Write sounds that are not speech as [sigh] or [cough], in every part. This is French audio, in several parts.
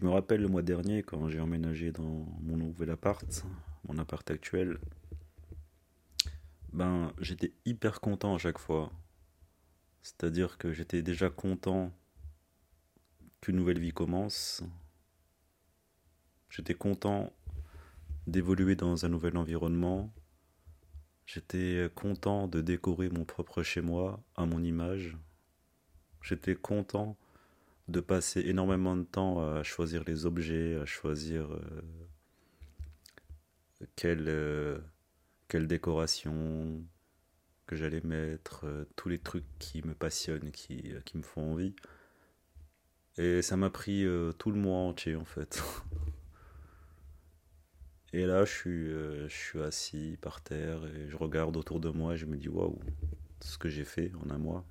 Je me rappelle le mois dernier quand j'ai emménagé dans mon nouvel appart, mon appart actuel. Ben, j'étais hyper content à chaque fois. C'est-à-dire que j'étais déjà content qu'une nouvelle vie commence. J'étais content d'évoluer dans un nouvel environnement. J'étais content de décorer mon propre chez moi à mon image. J'étais content de passer énormément de temps à choisir les objets, à choisir euh, quelle, euh, quelle décoration que j'allais mettre, euh, tous les trucs qui me passionnent, qui, qui me font envie. Et ça m'a pris tout le mois entier en fait. [laughs] Et là, je suis, je suis assis par terre et je regarde autour de moi et je me dis waouh, ce que j'ai fait en un mois.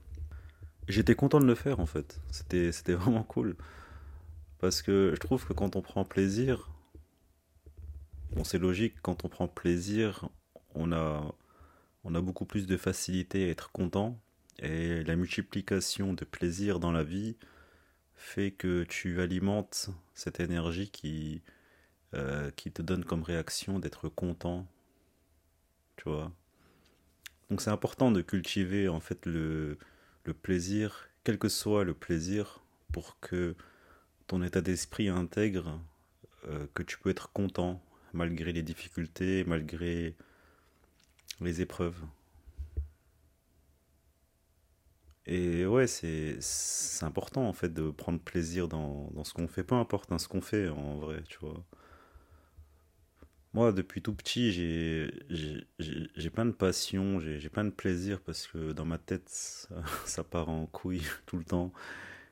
J'étais content de le faire en fait. C'était, c'était vraiment cool. Parce que je trouve que quand on prend plaisir, bon c'est logique, quand on prend plaisir, on a, on a beaucoup plus de facilité à être content. Et la multiplication de plaisir dans la vie fait que tu alimentes cette énergie qui, euh, qui te donne comme réaction d'être content. Tu vois? Donc c'est important de cultiver en fait le, le plaisir, quel que soit le plaisir, pour que ton état d'esprit intègre euh, que tu peux être content malgré les difficultés, malgré les épreuves. Et ouais, c'est important en fait de prendre plaisir dans, dans ce qu'on fait, peu importe hein, ce qu'on fait en vrai, tu vois. Moi, depuis tout petit, j'ai plein de passion, j'ai plein de plaisir parce que dans ma tête, ça, [laughs] part en couille [laughs] tout le temps.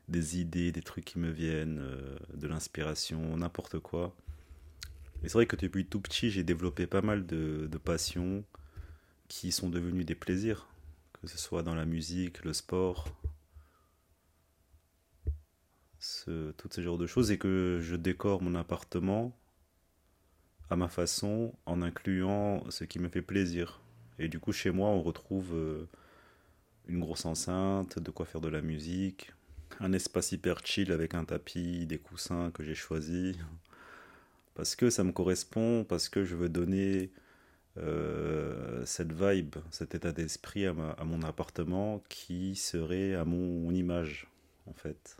Des idées, des trucs qui me viennent, euh, de l'inspiration, n'importe quoi. Et c'est vrai que depuis tout petit, j'ai développé pas mal de, de passions qui sont devenues des plaisirs, que ce soit dans la musique, le sport, ce, toutes ces genres de choses, et que je décore mon appartement à ma façon en incluant ce qui me fait plaisir. Et du coup, chez moi, on retrouve euh, une grosse enceinte, de quoi faire de la musique, un espace hyper chill avec un tapis, des coussins que j'ai choisis. Parce que ça me correspond, parce que je veux donner euh, cette vibe, cet état d'esprit à, à, mon appartement qui serait à mon image, en fait.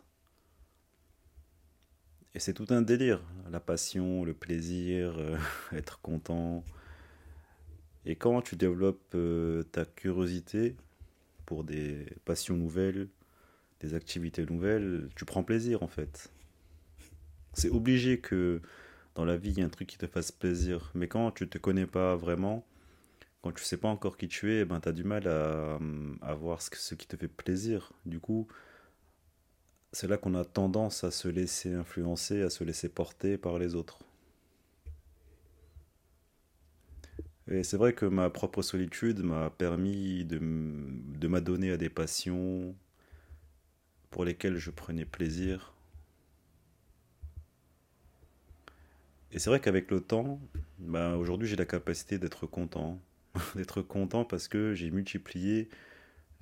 Et c'est tout un délire, la passion, le plaisir, euh, [laughs] être content. Et quand tu développes euh, ta curiosité pour des passions nouvelles, des activités nouvelles, tu prends plaisir en fait. C'est obligé que dans la vie, il y ait un truc qui te fasse plaisir. Mais quand tu ne te connais pas vraiment, quand tu sais pas encore qui tu es, ben, tu as du mal à, à voir ce, ce qui te fait plaisir. Du coup, c'est là qu'on a tendance à se laisser influencer, à se laisser porter par les autres. Et c'est vrai que ma propre solitude m'a permis de, m'adonner à des passions pour lesquelles je prenais plaisir. Et c'est vrai qu'avec le temps, ben aujourd'hui j'ai la capacité d'être content. [laughs] d'être content parce que j'ai multiplié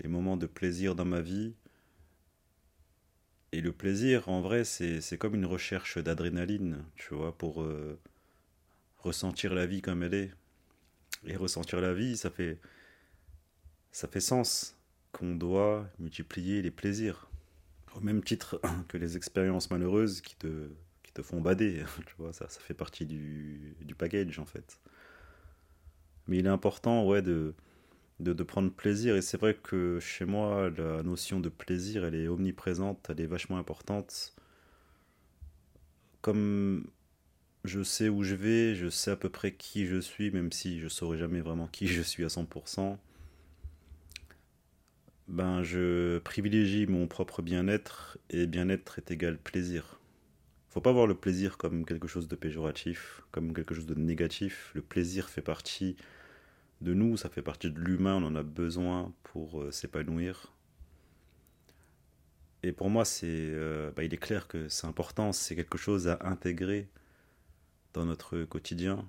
les moments de plaisir dans ma vie et le plaisir, en vrai, c'est comme une recherche d'adrénaline, tu vois, pour euh, ressentir la vie comme elle est. Et ressentir la vie, ça fait, ça fait sens qu'on doit multiplier les plaisirs. Au même titre [clears throat] que les expériences malheureuses qui te, qui te font bader, [laughs] tu vois, ça, ça fait partie du, du package, en fait. Mais il est important, ouais, de, de, de, prendre plaisir. Et c'est vrai que chez moi, la notion de plaisir, elle est omniprésente, elle est vachement importante. Comme je sais où je vais, je sais à peu près qui je suis, même si je saurais jamais vraiment qui je suis à 100%. ben, je privilégie mon propre bien-être et bien-être est égal plaisir. Faut pas voir le plaisir comme quelque chose de péjoratif, comme quelque chose de négatif. Le plaisir fait partie de nous, ça fait partie de l'humain, on en a besoin pour euh, s'épanouir. Et pour moi, c'est, euh, bah, il est clair que c'est important, c'est quelque chose à intégrer dans notre quotidien.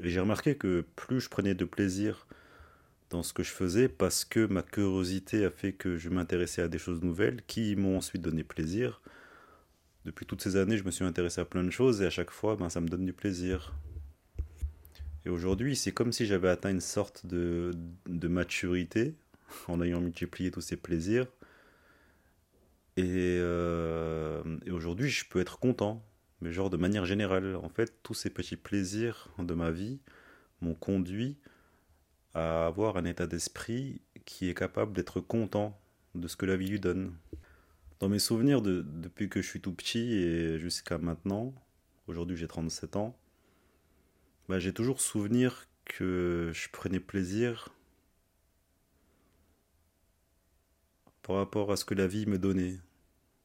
Et j'ai remarqué que plus je prenais de plaisir dans ce que je faisais, parce que ma curiosité a fait que je m'intéressais à des choses nouvelles qui m'ont ensuite donné plaisir. Depuis toutes ces années, je me suis intéressé à plein de choses et à chaque fois, ben, ça me donne du plaisir. Et aujourd'hui, c'est comme si j'avais atteint une sorte de, de maturité en ayant multiplié tous ces plaisirs. Et, euh, et aujourd'hui, je peux être content, mais genre de manière générale. En fait, tous ces petits plaisirs de ma vie m'ont conduit à avoir un état d'esprit qui est capable d'être content de ce que la vie lui donne. Dans mes souvenirs, de, depuis que je suis tout petit et jusqu'à maintenant, aujourd'hui j'ai 37 ans, bah, j'ai toujours souvenir que je prenais plaisir par rapport à ce que la vie me donnait.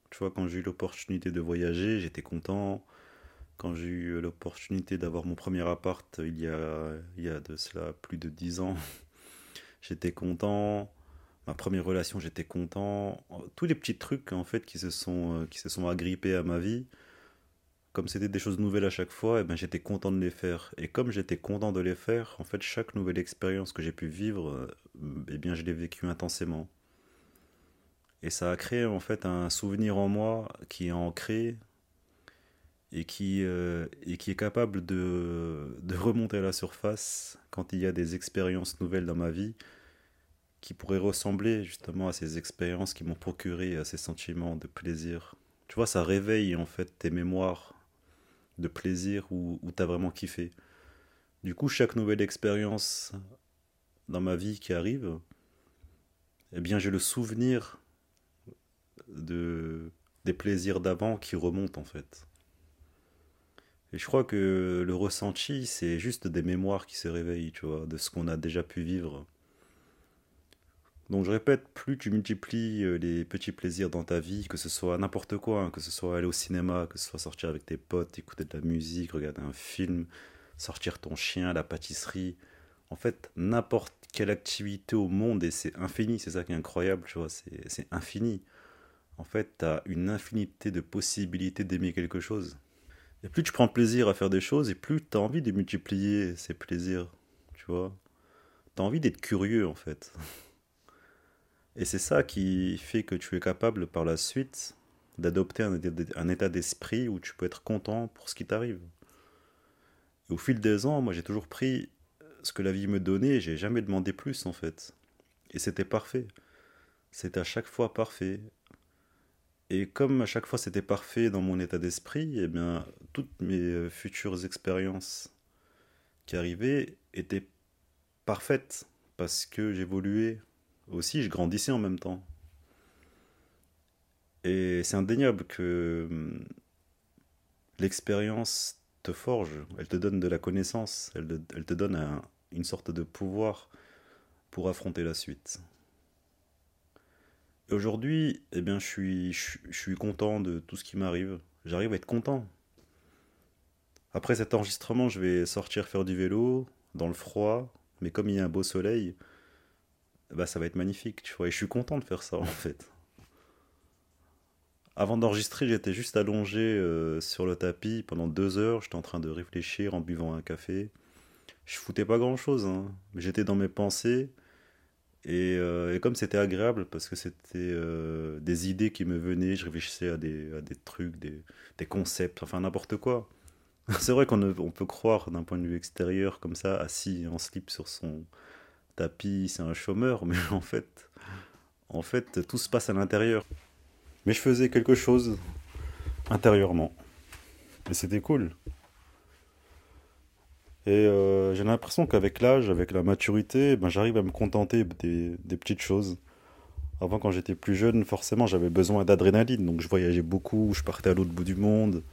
Tu vois, quand j'ai eu l'opportunité de voyager, j'étais content. Quand j'ai eu l'opportunité d'avoir mon premier appart il y a, il y a de cela plus de 10 ans, [laughs] j'étais content. Ma première relation, j'étais content. Tous les petits trucs en fait qui se sont, qui se sont agrippés à ma vie, comme c'était des choses nouvelles à chaque fois, et eh ben, j'étais content de les faire. Et comme j'étais content de les faire, en fait, chaque nouvelle expérience que j'ai pu vivre, eh bien, je l'ai vécue intensément. Et ça a créé en fait un souvenir en moi qui est ancré et qui, euh, et qui est capable de, de remonter à la surface quand il y a des expériences nouvelles dans ma vie qui pourraient ressembler justement à ces expériences qui m'ont procuré ces sentiments de plaisir. Tu vois, ça réveille en fait tes mémoires de plaisir où, où tu as vraiment kiffé. Du coup, chaque nouvelle expérience dans ma vie qui arrive, eh bien, j'ai le souvenir de, des plaisirs d'avant qui remontent en fait. Et je crois que le ressenti, c'est juste des mémoires qui se réveillent, tu vois, de ce qu'on a déjà pu vivre. Donc je répète, plus tu multiplies euh, les petits plaisirs dans ta vie, que ce soit n'importe quoi, hein, que ce soit aller au cinéma, que ce soit sortir avec tes potes, écouter de la musique, regarder un film, sortir ton chien la pâtisserie, en fait, n'importe quelle activité au monde, et c'est infini, c'est ça qui est incroyable, tu vois, c'est infini. En fait, tu as une infinité de possibilités d'aimer quelque chose. Et plus tu prends plaisir à faire des choses, et plus tu as envie de multiplier ces plaisirs, tu vois. Tu as envie d'être curieux, en fait. [laughs] Et c'est ça qui fait que tu es capable par la suite d'adopter un, état d'esprit où tu peux être content pour ce qui t'arrive. au fil des ans, moi j'ai toujours pris ce que la vie me donnait, j'ai jamais demandé plus en fait. Et c'était parfait. C'était à chaque fois parfait. Et comme à chaque fois c'était parfait dans mon état d'esprit, eh bien toutes mes euh, futures expériences qui arrivaient étaient parfaites parce que j'évoluais aussi, je grandissais en même temps. Et c'est indéniable que hum, l'expérience te forge, elle te donne de la connaissance, elle, te donne une sorte de pouvoir pour affronter la suite. Et aujourd'hui, eh bien, je suis, je suis content de tout ce qui m'arrive. J'arrive à être content. Après cet enregistrement, je vais sortir faire du vélo dans le froid, mais comme il y a un beau soleil, bah, ça va être magnifique, tu vois. Et je suis content de faire ça, en fait. Avant d'enregistrer, j'étais juste allongé euh, sur le tapis pendant deux heures. J'étais en train de réfléchir en buvant un café. Je foutais pas grand chose, hein. j'étais dans mes pensées. Et, euh, comme c'était agréable, parce que c'était euh, des idées qui me venaient, je réfléchissais à des, à des trucs, des, des concepts, enfin n'importe quoi. C'est vrai qu'on on peut croire d'un point de vue extérieur, comme ça, assis en slip sur son, Tapis, c'est un chômeur, mais [laughs] en fait, tout se passe à l'intérieur. Mais je faisais quelque chose intérieurement. Et c'était cool. Et euh, j'ai l'impression qu'avec l'âge, avec la maturité, ben, j'arrive à me contenter des, des petites choses. Avant, quand j'étais plus jeune, forcément, j'avais besoin d'adrénaline. Donc, je voyageais beaucoup, je partais à l'autre bout du monde.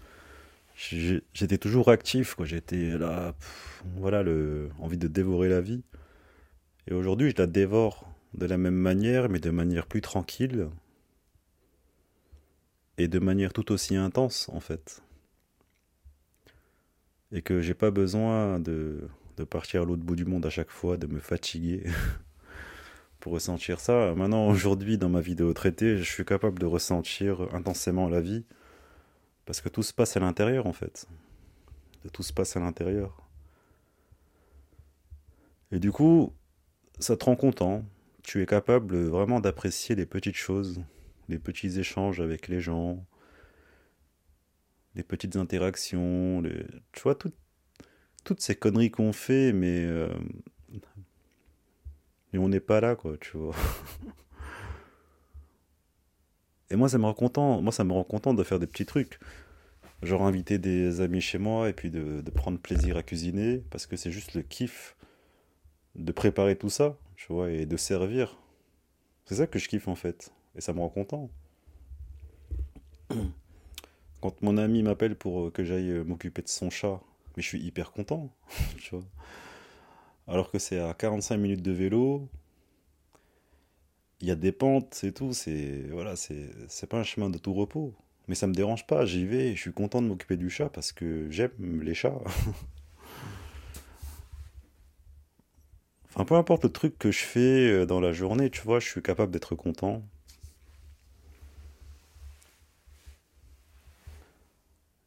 J'étais toujours actif, quoi. J'étais là, voilà, le, envie de dévorer la vie. Et aujourd'hui, je la dévore de la même manière, mais de manière plus tranquille et de manière tout aussi intense en fait. Et que j'ai pas besoin de, de partir à l'autre bout du monde à chaque fois, de me fatiguer [laughs] pour ressentir ça. Maintenant, aujourd'hui, dans ma vidéo traitée, je suis capable de ressentir intensément la vie parce que tout se passe à l'intérieur en fait. Tout se passe à l'intérieur. Et du coup, ça te rend content. Tu es capable vraiment d'apprécier les petites choses, les petits échanges avec les gens, les petites interactions, tu vois, toutes ces conneries qu'on fait, mais, euh, mais on n'est pas là, quoi, tu vois. Et moi, ça me rend content. Moi, ça me rend content de faire des petits trucs. Genre inviter des amis chez moi et puis de, de prendre plaisir à cuisiner parce que c'est juste le kiff de préparer tout ça, tu vois, et de servir. C'est ça que je kiffe en fait. Et ça me rend content. [clears throat] Quand mon ami m'appelle pour que j'aille m'occuper de son chat, mais je suis hyper content, [laughs] tu vois. Alors que c'est à 45 minutes de vélo, il y a des pentes et tout, c'est voilà, c'est c'est pas un chemin de tout repos. Mais ça me dérange pas, j'y vais, je suis content de m'occuper du chat parce que j'aime les chats. [laughs] Enfin, peu importe le truc que je fais euh, dans la journée, tu vois, je suis capable d'être content.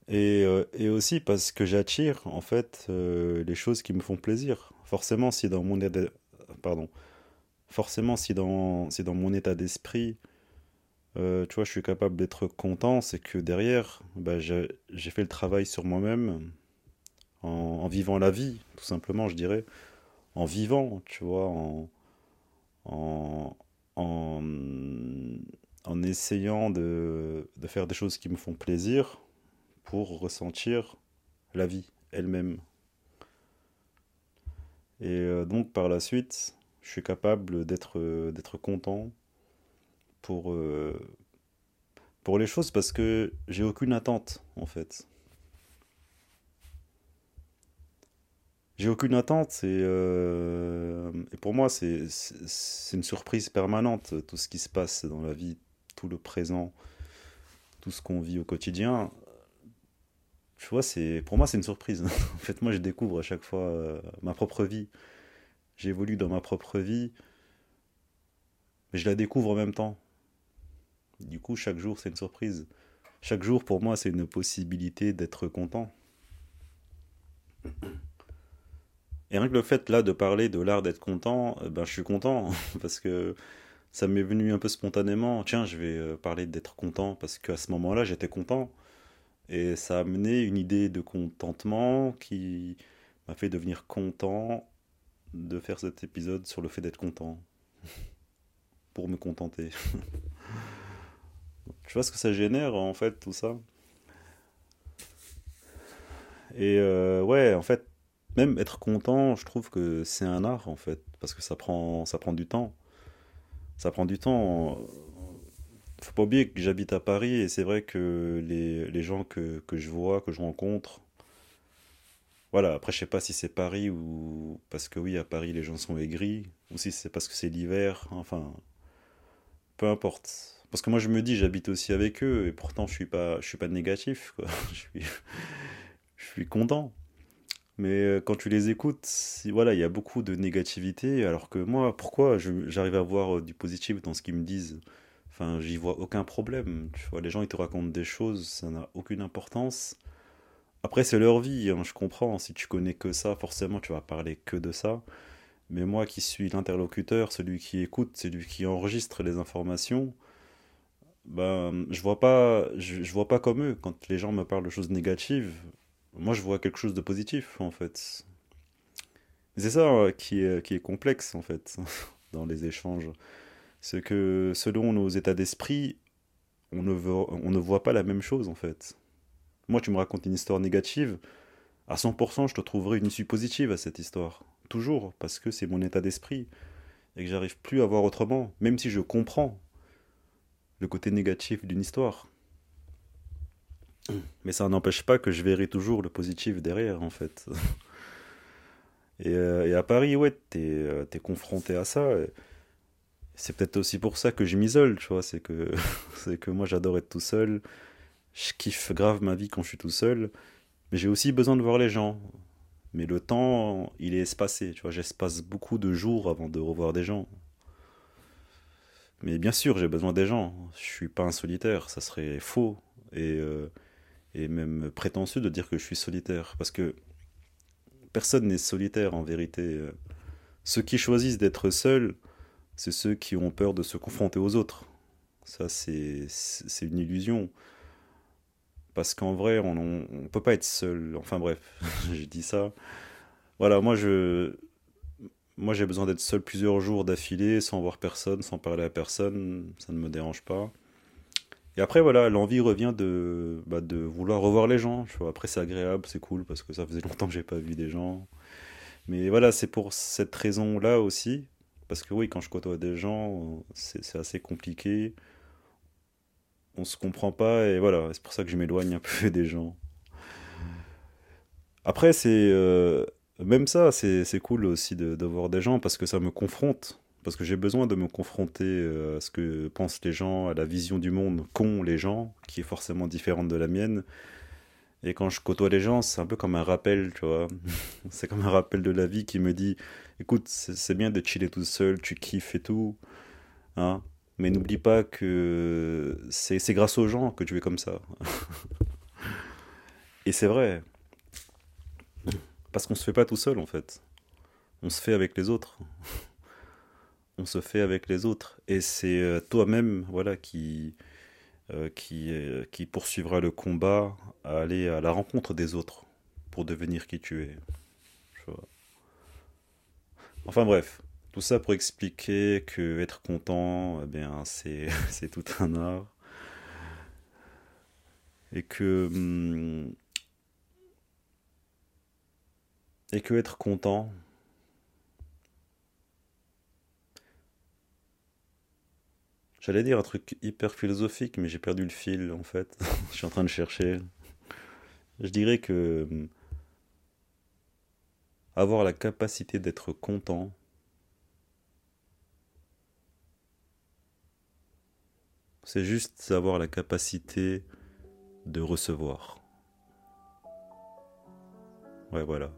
Et, euh, et aussi parce que j'attire, en fait, euh, les choses qui me font plaisir. Forcément, si dans mon état... Pardon. Forcément, si dans, si dans mon état d'esprit, tu vois, je suis capable d'être content, c'est que derrière, bah, j'ai fait le travail sur moi-même, en, en vivant la vie, tout simplement, je dirais en vivant, tu vois, en, en, essayant de, faire des choses qui me font plaisir pour ressentir la vie elle-même. Et euh, donc par la suite, je suis capable d'être d'être content pour, euh, pour les choses parce que j'ai aucune attente en fait. J'ai aucune attente et, euh, et pour moi c'est une surprise permanente tout ce qui se passe dans la vie, tout le présent, tout ce qu'on vit au quotidien. Tu vois, pour moi c'est une surprise. [laughs] en fait, moi je découvre à chaque fois euh, ma propre vie. J'évolue dans ma propre vie, mais je la découvre en même temps. Du coup, chaque jour c'est une surprise. Chaque jour pour moi c'est une possibilité d'être content. Et rien que le fait là de parler de l'art d'être content, euh, ben, je suis content [laughs] parce que ça m'est venu un peu spontanément. Tiens, je vais euh, parler d'être content parce qu'à ce moment-là, j'étais content. Et ça a amené une idée de contentement qui m'a fait devenir content de faire cet épisode sur le fait d'être content. [laughs] Pour me contenter. [laughs] tu vois ce que ça génère en fait, tout ça? Et euh, ouais, en fait, même être content, je trouve que c'est un art en fait, parce que ça prend, ça prend du temps. Ça prend du temps. Faut pas oublier que j'habite à Paris et c'est vrai que les, gens que, je vois, que je rencontre, voilà, après je sais pas si c'est Paris ou parce que oui, à Paris les gens sont aigris, ou si c'est parce que c'est l'hiver, enfin, peu importe. Parce que moi je me dis, j'habite aussi avec eux et pourtant je suis pas, je suis pas négatif, quoi. [laughs] je suis content. Mais euh, quand tu les écoutes, voilà, il y a beaucoup de négativité, alors que moi, pourquoi j'arrive à voir euh, du positif dans ce qu'ils me disent? Enfin, j'y vois aucun problème. Tu vois, les gens, ils te racontent des choses, ça n'a aucune importance. Après, c'est leur vie, hein, je comprends. Si tu connais que ça, forcément, tu vas parler que de ça. Mais moi qui suis l'interlocuteur, celui qui écoute, celui qui enregistre les informations, ben, je vois pas, je, je vois pas comme eux. Quand les gens me parlent de choses négatives, moi je vois quelque chose de positif en fait. C'est ça euh, qui est, complexe en fait [laughs] dans les échanges. C'est que selon nos états d'esprit, on, ne on ne voit pas la même chose en fait. Moi tu me racontes une histoire négative, à 100% je te trouverai une issue positive à cette histoire. Toujours, parce que c'est mon état d'esprit et que j'arrive plus à voir autrement, même si je comprends le côté négatif d'une histoire. Mais ça n'empêche pas que je verrai toujours le positif derrière, en fait. [laughs] et, euh, et, à Paris, ouais, t'es euh, confronté à ça. C'est peut-être aussi pour ça que je m'isole, tu vois. C'est que, [laughs] que moi, j'adore être tout seul. Je kiffe grave ma vie quand je suis tout seul. Mais j'ai aussi besoin de voir les gens. Mais le temps, il est espacé, tu vois. J'espace beaucoup de jours avant de revoir des gens. Mais bien sûr, j'ai besoin des gens. Je suis pas un solitaire, ça serait faux et, euh, et même prétentieux de dire que je suis solitaire. Parce que personne n'est solitaire en vérité. Ceux qui choisissent d'être seuls, c'est ceux qui ont peur de se confronter aux autres. Ça, c'est une illusion. Parce qu'en vrai, on ne peut pas être seul. Enfin bref, [laughs] j'ai dit ça. Voilà, moi je, moi, j'ai besoin d'être seul plusieurs jours d'affilée, sans voir personne, sans parler à personne. Ça ne me dérange pas. Et après, voilà, l'envie revient de, bah, de vouloir revoir les gens. Après, c'est agréable, c'est cool, parce que ça faisait [laughs] longtemps que j'ai pas vu des gens. Mais voilà, c'est pour cette raison-là aussi. Parce que oui, quand je côtoie des gens, c'est assez compliqué. On se comprend pas, et voilà, c'est pour ça que je m'éloigne un [laughs] peu des gens. Après, c'est. Euh, même ça, c'est cool aussi de, voir des gens parce que ça me confronte. Parce que j'ai besoin de me confronter euh, à ce que pensent les gens, à la vision du monde qu'ont les gens, qui est forcément différente de la mienne. Et quand je côtoie les gens, c'est un peu comme un rappel, tu vois. [laughs] c'est comme un rappel de la vie qui me dit écoute, c'est bien de chiller tout seul, tu kiffes et tout. Hein, mais n'oublie pas que c'est grâce aux gens que tu es comme ça. [laughs] et c'est vrai. Parce qu'on se fait pas tout seul en fait. On se fait avec les autres. On se fait avec les autres. Et c'est euh, toi-même voilà, qui, euh, euh, qui poursuivra le combat à aller à la rencontre des autres pour devenir qui tu es. Enfin bref, tout ça pour expliquer que être content, eh [laughs] c'est tout un art. Et que hum, et que être content, J'allais dire un truc hyper philosophique, mais j'ai perdu le fil en fait. [laughs] Je suis en train de chercher. Je dirais que hum, avoir la capacité d'être content, c'est juste avoir la capacité de recevoir. Ouais, voilà.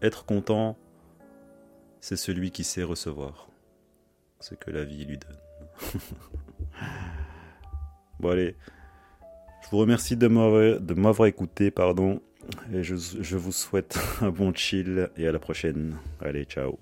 Être content, c'est celui qui sait recevoir ce que la vie lui donne. [laughs] bon allez, je vous remercie de m'avoir écouté, pardon, et je, vous souhaite [laughs] un bon chill et à la prochaine. Allez, ciao.